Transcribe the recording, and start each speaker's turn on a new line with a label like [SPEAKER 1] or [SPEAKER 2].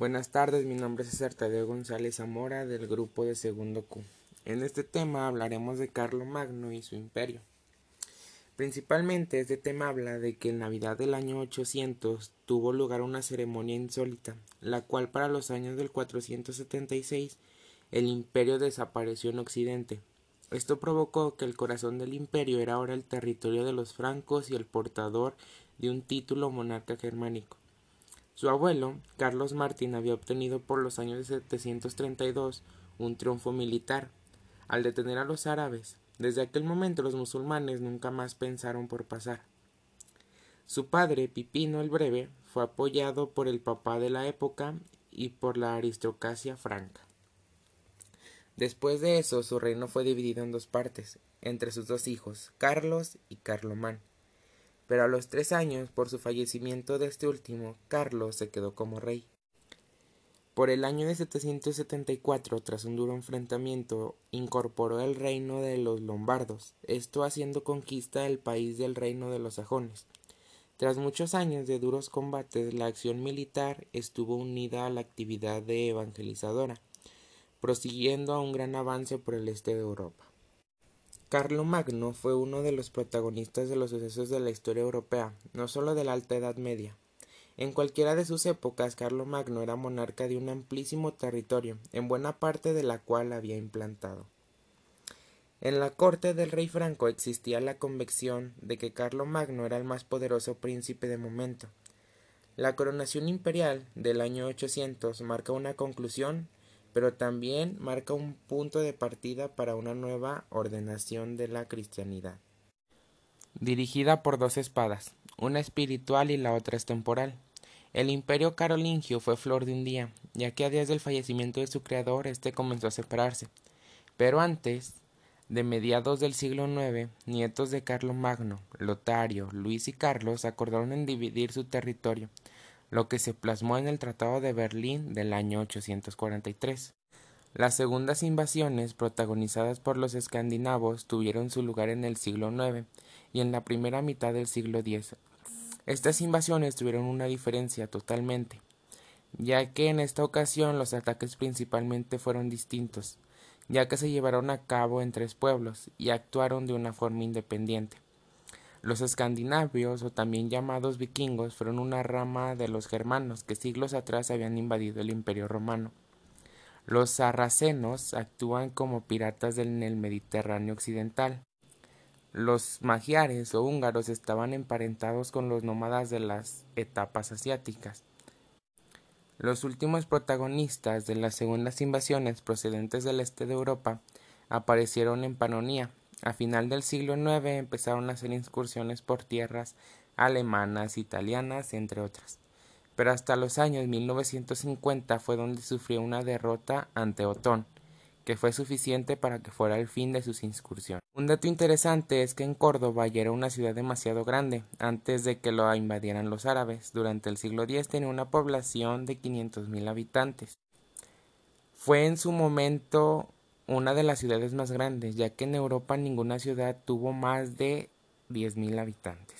[SPEAKER 1] Buenas tardes, mi nombre es César Tadeo González Zamora del grupo de Segundo Q. En este tema hablaremos de Carlo Magno y su imperio. Principalmente este tema habla de que en Navidad del año 800 tuvo lugar una ceremonia insólita, la cual para los años del 476 el imperio desapareció en Occidente. Esto provocó que el corazón del imperio era ahora el territorio de los francos y el portador de un título monarca germánico. Su abuelo, Carlos Martín, había obtenido por los años de 732 un triunfo militar, al detener a los árabes. Desde aquel momento los musulmanes nunca más pensaron por pasar. Su padre, Pipino el Breve, fue apoyado por el papá de la época y por la aristocracia franca. Después de eso, su reino fue dividido en dos partes, entre sus dos hijos, Carlos y Carlomán pero a los tres años, por su fallecimiento de este último, Carlos se quedó como rey. Por el año de 774, tras un duro enfrentamiento, incorporó el reino de los lombardos, esto haciendo conquista del país del reino de los sajones. Tras muchos años de duros combates, la acción militar estuvo unida a la actividad de evangelizadora, prosiguiendo a un gran avance por el este de Europa. Magno fue uno de los protagonistas de los sucesos de la historia europea, no solo de la Alta Edad Media. En cualquiera de sus épocas, Magno era monarca de un amplísimo territorio, en buena parte de la cual había implantado. En la corte del rey Franco existía la convicción de que Magno era el más poderoso príncipe de momento. La coronación imperial del año 800 marca una conclusión pero también marca un punto de partida para una nueva ordenación de la cristianidad. Dirigida por dos espadas, una espiritual y la otra es temporal. El imperio carolingio fue flor de un día, ya que a días del fallecimiento de su creador éste comenzó a separarse. Pero antes, de mediados del siglo IX, nietos de Carlo Magno, Lotario, Luis y Carlos acordaron en dividir su territorio, lo que se plasmó en el Tratado de Berlín del año 843. Las segundas invasiones, protagonizadas por los escandinavos, tuvieron su lugar en el siglo IX y en la primera mitad del siglo X. Estas invasiones tuvieron una diferencia totalmente, ya que en esta ocasión los ataques principalmente fueron distintos, ya que se llevaron a cabo en tres pueblos y actuaron de una forma independiente. Los escandinavios, o también llamados vikingos, fueron una rama de los germanos que siglos atrás habían invadido el imperio romano. Los sarracenos actúan como piratas en el Mediterráneo occidental. Los magiares o húngaros estaban emparentados con los nómadas de las etapas asiáticas. Los últimos protagonistas de las segundas invasiones procedentes del este de Europa aparecieron en Panonía, a final del siglo IX empezaron a hacer incursiones por tierras alemanas, italianas, entre otras. Pero hasta los años 1950 fue donde sufrió una derrota ante Otón, que fue suficiente para que fuera el fin de sus incursiones. Un dato interesante es que en Córdoba ya era una ciudad demasiado grande antes de que lo invadieran los árabes. Durante el siglo X tenía una población de 500.000 habitantes. Fue en su momento una de las ciudades más grandes, ya que en Europa ninguna ciudad tuvo más de 10.000 habitantes.